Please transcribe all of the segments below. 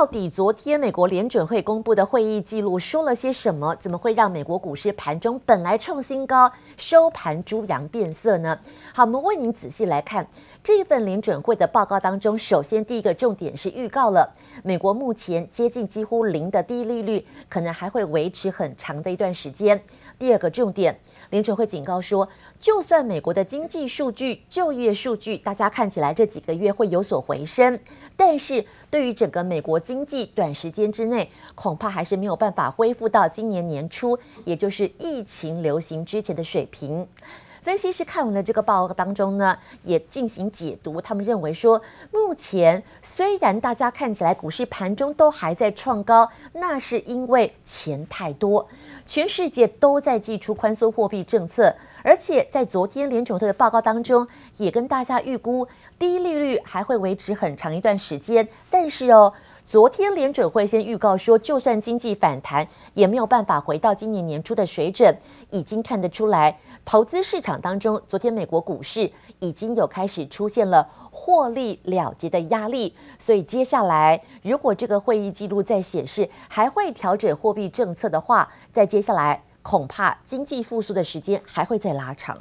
到底昨天美国联准会公布的会议记录说了些什么？怎么会让美国股市盘中本来创新高，收盘猪羊变色呢？好，我们为您仔细来看这一份联准会的报告当中，首先第一个重点是预告了美国目前接近几乎零的低利率，可能还会维持很长的一段时间。第二个重点，联准会警告说，就算美国的经济数据、就业数据，大家看起来这几个月会有所回升，但是对于整个美国经济，短时间之内恐怕还是没有办法恢复到今年年初，也就是疫情流行之前的水平。分析师看完了这个报告当中呢，也进行解读。他们认为说，目前虽然大家看起来股市盘中都还在创高，那是因为钱太多，全世界都在祭出宽松货币政策，而且在昨天联储会的报告当中，也跟大家预估低利率还会维持很长一段时间。但是哦。昨天联准会先预告说，就算经济反弹，也没有办法回到今年年初的水准。已经看得出来，投资市场当中，昨天美国股市已经有开始出现了获利了结的压力。所以接下来，如果这个会议记录再显示还会调整货币政策的话，再接下来恐怕经济复苏的时间还会再拉长。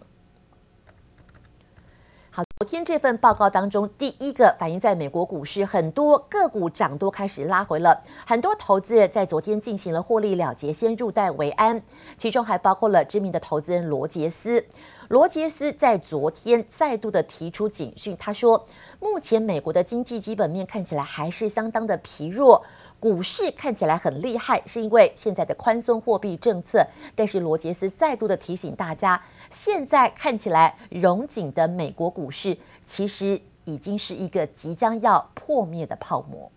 昨天这份报告当中，第一个反映在美国股市，很多个股涨多开始拉回了，很多投资人在昨天进行了获利了结，先入袋为安，其中还包括了知名的投资人罗杰斯。罗杰斯在昨天再度的提出警讯，他说，目前美国的经济基本面看起来还是相当的疲弱。股市看起来很厉害，是因为现在的宽松货币政策。但是罗杰斯再度的提醒大家，现在看起来融景的美国股市，其实已经是一个即将要破灭的泡沫。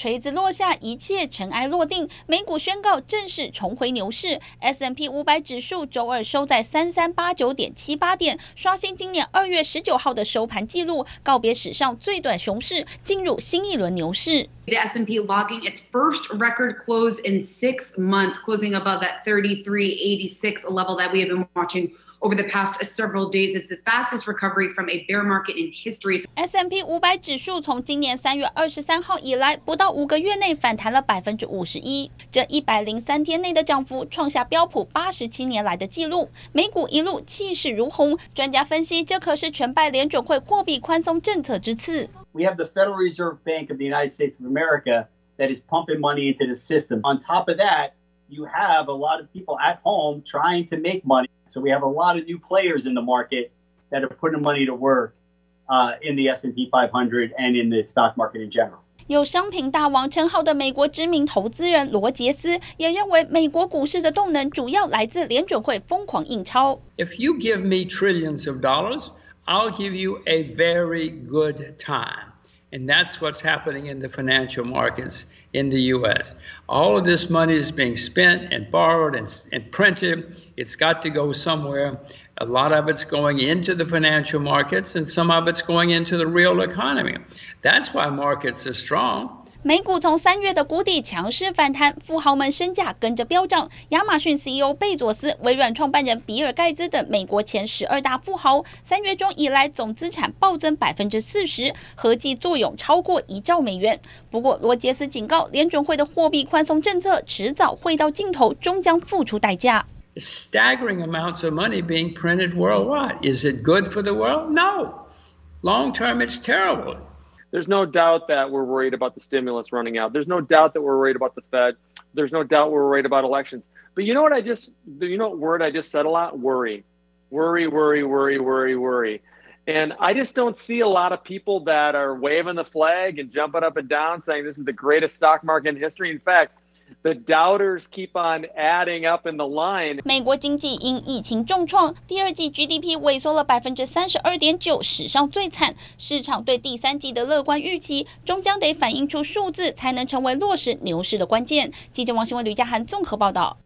锤子落下，一切尘埃落定，美股宣告正式重回牛市。S M P 五百指数周二收在三三八九点七八点，刷新今年二月十九号的收盘纪录，告别史上最短熊市，进入新一轮牛市。The S&P logging its first record close in six months, closing above that 3386 level that we have been watching. Over the past several days, it's the fastest recovery from a bear market in history. S&P 五百指数从今年三月二十三号以来，不到五个月内反弹了百分之五十一，这一百零三天内的涨幅创下标普八十七年来的纪录。美股一路气势如虹，专家分析，这可是全拜联准会货币宽松政策之赐。We have the Federal Reserve Bank of the United States of America that is pumping money into the system. On top of that, you have a lot of people at home trying to make money. So we have a lot of new players in the market that are putting money to work uh, in the S&P 500 and in the stock market in general. 有商品大王称号的美国知名投资人罗杰斯也认为，美国股市的动能主要来自联准会疯狂印钞。If you give me trillions of dollars, I'll give you a very good time. And that's what's happening in the financial markets in the U.S. All of this money is being spent and borrowed and, and printed. It's got to go somewhere. A lot of it's going into the financial markets, and some of it's going into the real economy. That's why markets are strong. 美股从三月的谷底强势反弹，富豪们身价跟着飙涨。亚马逊 CEO 贝佐斯、微软创办人比尔盖茨等美国前十二大富豪，三月中以来总资产暴增百分之四十，合计坐拥超过一兆美元。不过，罗杰斯警告，联准会的货币宽松政策迟早会到尽头，终将付出代价。Staggering amounts of money being printed worldwide. Is it good for the world? No. Long term, it's terrible. There's no doubt that we're worried about the stimulus running out. There's no doubt that we're worried about the Fed. There's no doubt we're worried about elections. But you know what I just, you know what word I just said a lot? Worry. Worry, worry, worry, worry, worry. And I just don't see a lot of people that are waving the flag and jumping up and down saying this is the greatest stock market in history. In fact, The doubters keep on adding up in the line. 美国经济因疫情重创，第二季 GDP 萎缩了百分之三十二点九，史上最惨。市场对第三季的乐观预期，终将得反映出数字，才能成为落实牛市的关键。记者王新文、吕家涵综合报道。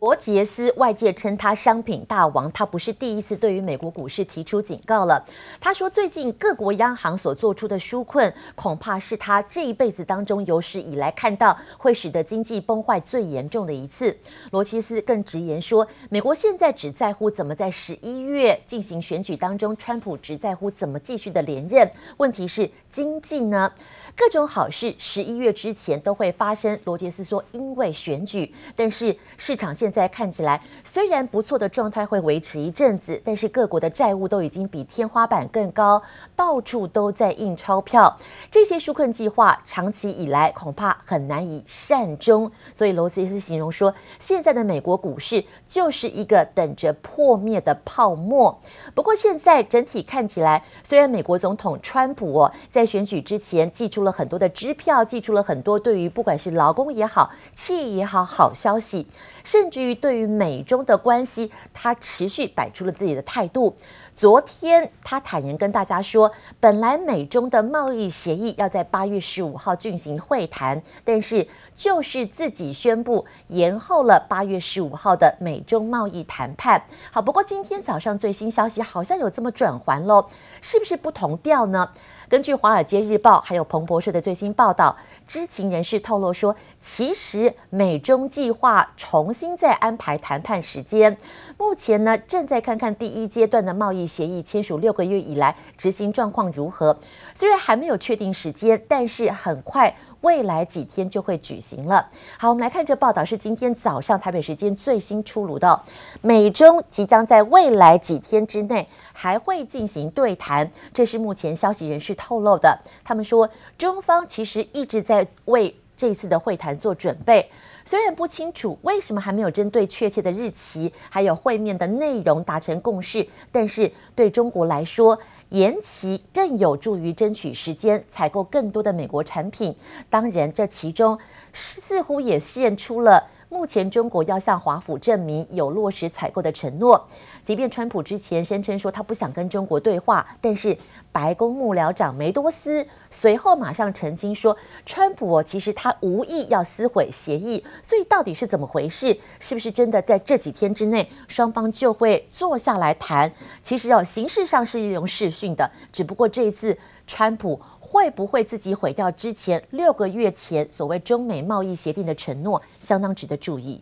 罗杰斯，外界称他商品大王，他不是第一次对于美国股市提出警告了。他说，最近各国央行所做出的纾困，恐怕是他这一辈子当中有史以来看到会使得经济崩坏最严重的一次。罗杰斯更直言说，美国现在只在乎怎么在十一月进行选举当中，川普只在乎怎么继续的连任。问题是经济呢？各种好事十一月之前都会发生。罗杰斯说，因为选举，但是市场现在看起来虽然不错的状态会维持一阵子，但是各国的债务都已经比天花板更高，到处都在印钞票。这些纾困计划长期以来恐怕很难以善终。所以罗杰斯形容说，现在的美国股市就是一个等着破灭的泡沫。不过现在整体看起来，虽然美国总统川普在选举之前寄出了很多的支票，寄出了很多对于不管是劳工也好、企业也好好消息，甚至于对于美中的关系，他持续摆出了自己的态度。昨天他坦言跟大家说，本来美中的贸易协议要在八月十五号进行会谈，但是就是自己宣布延后了八月十五号的美中贸易谈判。好，不过今天早上最新消息好像有这么转环喽，是不是不同调呢？根据《华尔街日报》还有彭博社的最新报道，知情人士透露说，其实美中计划重新再安排谈判时间。目前呢，正在看看第一阶段的贸易协议签署六个月以来执行状况如何。虽然还没有确定时间，但是很快。未来几天就会举行了。好，我们来看这报道，是今天早上台北时间最新出炉的。美中即将在未来几天之内还会进行对谈，这是目前消息人士透露的。他们说，中方其实一直在为这次的会谈做准备，虽然不清楚为什么还没有针对确切的日期还有会面的内容达成共识，但是对中国来说，延期更有助于争取时间，采购更多的美国产品。当然，这其中似乎也现出了目前中国要向华府证明有落实采购的承诺。即便川普之前声称说他不想跟中国对话，但是白宫幕僚长梅多斯随后马上澄清说，川普，其实他无意要撕毁协议。所以到底是怎么回事？是不是真的在这几天之内双方就会坐下来谈？其实哦，形式上是一种视讯的，只不过这一次川普会不会自己毁掉之前六个月前所谓中美贸易协定的承诺，相当值得注意。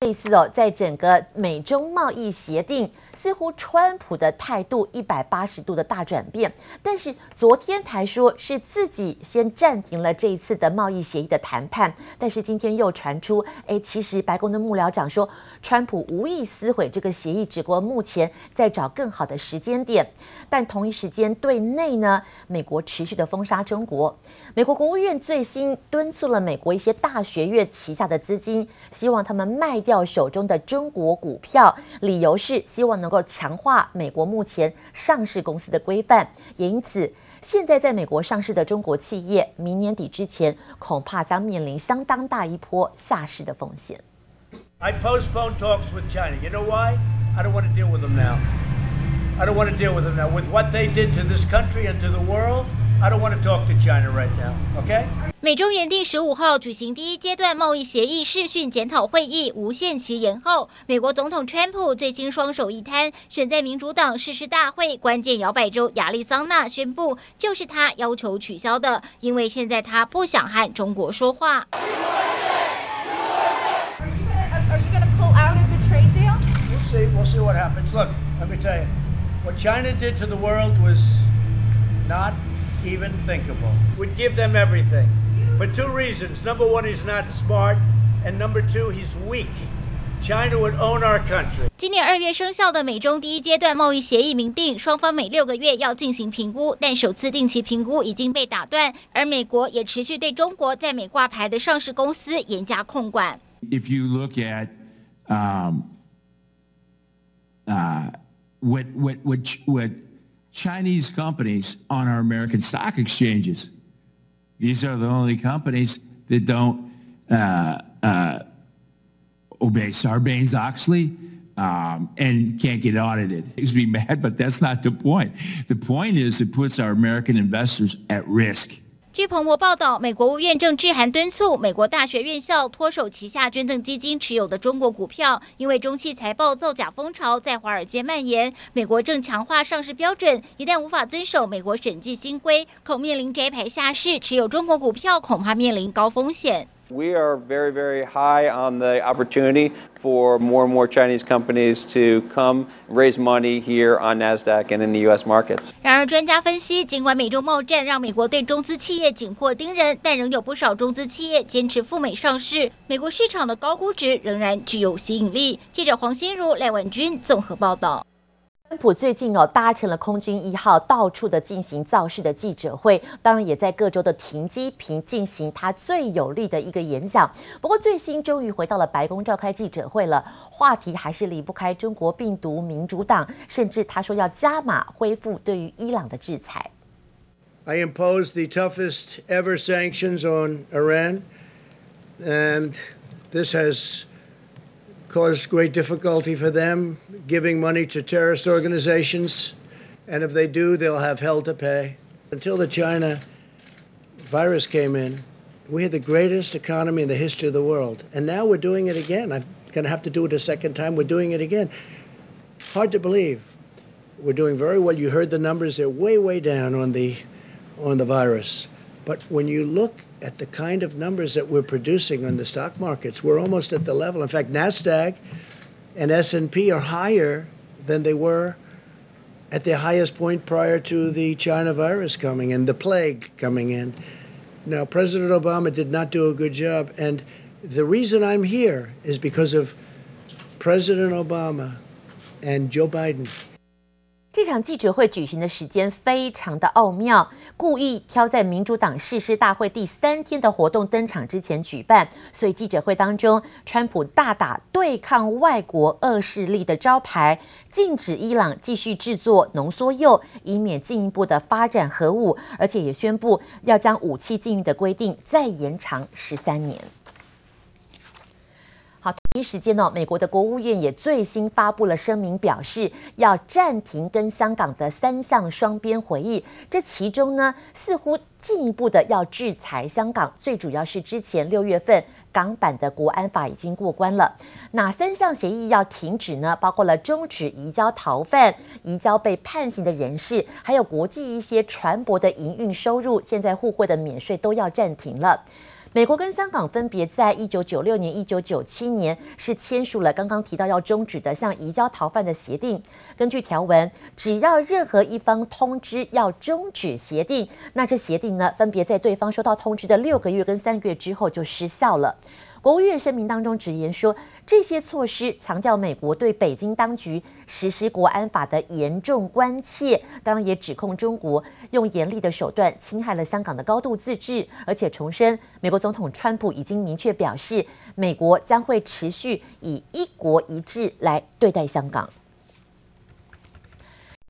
这次哦，在整个美中贸易协定，似乎川普的态度一百八十度的大转变。但是昨天才说是自己先暂停了这一次的贸易协议的谈判，但是今天又传出，哎，其实白宫的幕僚长说，川普无意撕毁这个协议，只不过目前在找更好的时间点。但同一时间，对内呢，美国持续的封杀中国。美国国务院最新敦促了美国一些大学院旗下的资金，希望他们卖掉手中的中国股票，理由是希望能够强化美国目前上市公司的规范。也因此，现在在美国上市的中国企业，明年底之前恐怕将面临相当大一波下市的风险。I postpone talks with China. You know why? I don't want to deal with them now. I don't want to deal with them now. With what they did to this country and to the world. I don't want to talk to China right now, okay? 美中原定十五号举行第一阶段贸易协议视讯检讨会议，无限期延后。美国总统川普最新双手一摊，选在民主党誓师大会关键摇摆州亚利桑那宣布，就是他要求取消的，因为现在他不想和中国说话。Are you you gonna pull out of the trade deal? We'll see. We'll see what happens. Look, let me tell you, what China did to the world was not. Even thinkable. We'd give them everything for two reasons. Number one, he's not smart, and number two, he's weak. China would own our country. 今年二月生效的美中第一阶段贸易协议明定，双方每六个月要进行评估，但首次定期评估已经被打断，而美国也持续对中国在美挂牌的上市公司严加控管。If you look at, um, uh, what, what, what, what Chinese companies on our American stock exchanges. These are the only companies that don't uh, uh, obey Sarbanes-Oxley um, and can't get audited. It makes me mad, but that's not the point. The point is it puts our American investors at risk. 据彭博报道，美国务院正致函敦促美国大学院校脱手旗下捐赠基金持有的中国股票，因为中期财报造假风潮在华尔街蔓延。美国正强化上市标准，一旦无法遵守美国审计新规，恐面临摘牌下市。持有中国股票恐怕面临高风险。We are very, very high on the opportunity for more and more Chinese companies to come raise money here on NASDAQ and in the U.S. markets. 然而，专家分析，尽管美中贸战让美国对中资企业紧迫盯人，但仍有不少中资企业坚持赴美上市。美国市场的高估值仍然具有吸引力。记者黄心如、赖婉君综合报道。川普最近哦搭乘了空军一号，到处的进行造势的记者会，当然也在各州的停机坪进行他最有力的一个演讲。不过最新终于回到了白宫召开记者会了，话题还是离不开中国病毒、民主党，甚至他说要加码恢复对于伊朗的制裁。I impose the toughest ever sanctions on Iran, and this has caused great difficulty for them giving money to terrorist organizations. And if they do, they'll have hell to pay. Until the China virus came in, we had the greatest economy in the history of the world. And now we're doing it again. I'm going to have to do it a second time. We're doing it again. Hard to believe. We're doing very well. You heard the numbers. They're way, way down on the, on the virus. But when you look at the kind of numbers that we're producing on the stock markets, we're almost at the level. In fact, Nasdaq and S&P are higher than they were at the highest point prior to the China virus coming and the plague coming in. Now, President Obama did not do a good job, and the reason I'm here is because of President Obama and Joe Biden. 这场记者会举行的时间非常的奥妙，故意挑在民主党誓师大会第三天的活动登场之前举办，所以记者会当中，川普大打对抗外国恶势力的招牌，禁止伊朗继续制作浓缩铀，以免进一步的发展核武，而且也宣布要将武器禁运的规定再延长十三年。好，同一时间呢，美国的国务院也最新发布了声明，表示要暂停跟香港的三项双边会议。这其中呢，似乎进一步的要制裁香港，最主要是之前六月份港版的国安法已经过关了。哪三项协议要停止呢？包括了终止移交逃犯、移交被判刑的人士，还有国际一些船舶的营运收入，现在互惠的免税都要暂停了。美国跟香港分别在一九九六年、一九九七年是签署了刚刚提到要终止的向移交逃犯的协定。根据条文，只要任何一方通知要终止协定，那这协定呢，分别在对方收到通知的六个月跟三个月之后就失效了。国务院声明当中直言说，这些措施强调美国对北京当局实施国安法的严重关切，当然也指控中国用严厉的手段侵害了香港的高度自治，而且重申，美国总统川普已经明确表示，美国将会持续以一国一制来对待香港。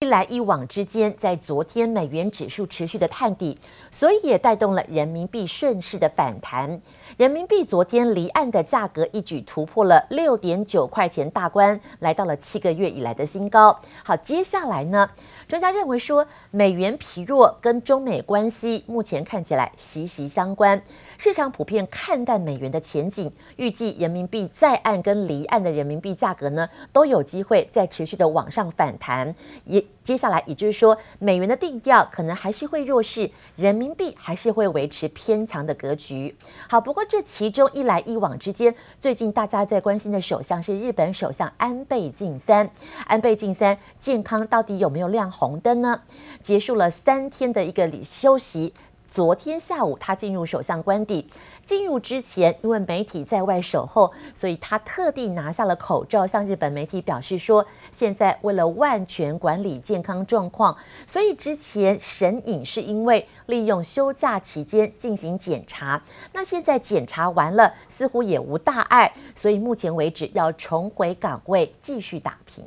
一来一往之间，在昨天美元指数持续的探底，所以也带动了人民币顺势的反弹。人民币昨天离岸的价格一举突破了六点九块钱大关，来到了七个月以来的新高。好，接下来呢，专家认为说，美元疲弱跟中美关系目前看起来息息相关。市场普遍看淡美元的前景，预计人民币在岸跟离岸的人民币价格呢，都有机会再持续的往上反弹。也接下来，也就是说，美元的定调可能还是会弱势，人民币还是会维持偏强的格局。好，不过这其中一来一往之间，最近大家在关心的首相是日本首相安倍晋三。安倍晋三健康到底有没有亮红灯呢？结束了三天的一个休息。昨天下午，他进入首相官邸。进入之前，因为媒体在外守候，所以他特地拿下了口罩，向日本媒体表示说：“现在为了万全管理健康状况，所以之前神隐是因为利用休假期间进行检查。那现在检查完了，似乎也无大碍，所以目前为止要重回岗位继续打拼。”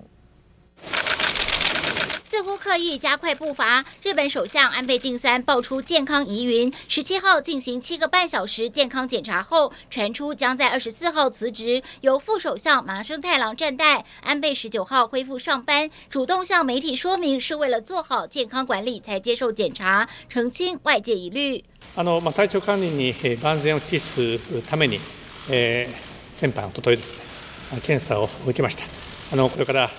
似乎刻意加快步伐。日本首相安倍晋三爆出健康疑云，十七号进行七个半小时健康检查后，传出将在二十四号辞职，由副首相麻生太郎暂代。安倍十九号恢复上班，主动向媒体说明是为了做好健康管理才接受检查，澄清外界疑虑。あのまあ体调管理に万全を期すために、えー、先般おとといですね検查を受けました。あのこれから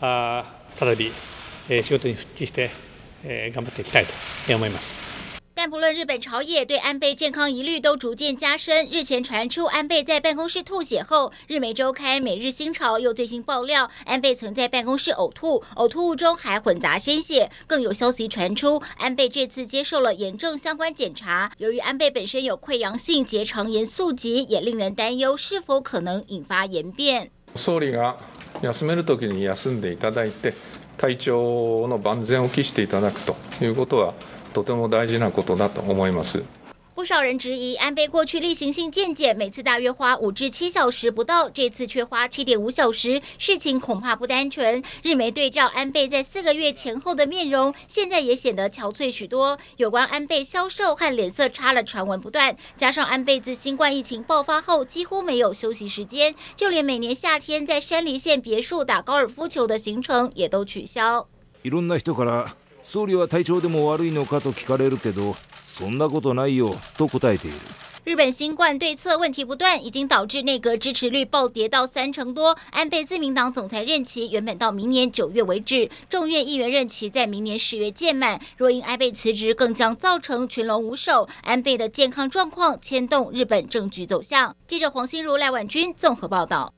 あ再び、えー、 仕事に复帰して、えー、顽张っていきたいと思います。但不论日本朝野对安倍健康疑虑都逐渐加深。日前传出安倍在办公室吐血后，日媒周刊《每日新潮》又最新爆料，安倍曾在办公室呕吐，呕吐物中还混杂鲜血。更有消息传出，安倍这次接受了炎症相关检查，由于安倍本身有溃疡性结肠炎宿疾，也令人担忧是否可能引发炎变。総理が休める时に休んでいただいて、 体調の万全を期していただくということは。とても大事なことだと思います。不少人质疑安倍过去例行性健检每次大约花五至七小时不到，这次却花七点五小时，事情恐怕不单纯。日媒对照安倍在四个月前后的面容，现在也显得憔悴许多。有关安倍消瘦和脸色差的传闻不断，加上安倍自新冠疫情爆发后几乎没有休息时间，就连每年夏天在山梨县别墅打高尔夫球的行程也都取消。总理は体调でも悪いのかと闻かれるけど、 そんなことないよと答えている。日本新冠对策问题不断，已经导致内阁支持率暴跌到三成多。安倍自民党总裁任期原本到明年九月为止，众院议员任期在明年十月届满。若因安倍辞职，更将造成群龙无首。安倍的健康状况牵动日本政局走向。记者黄心如、赖婉君综合报道。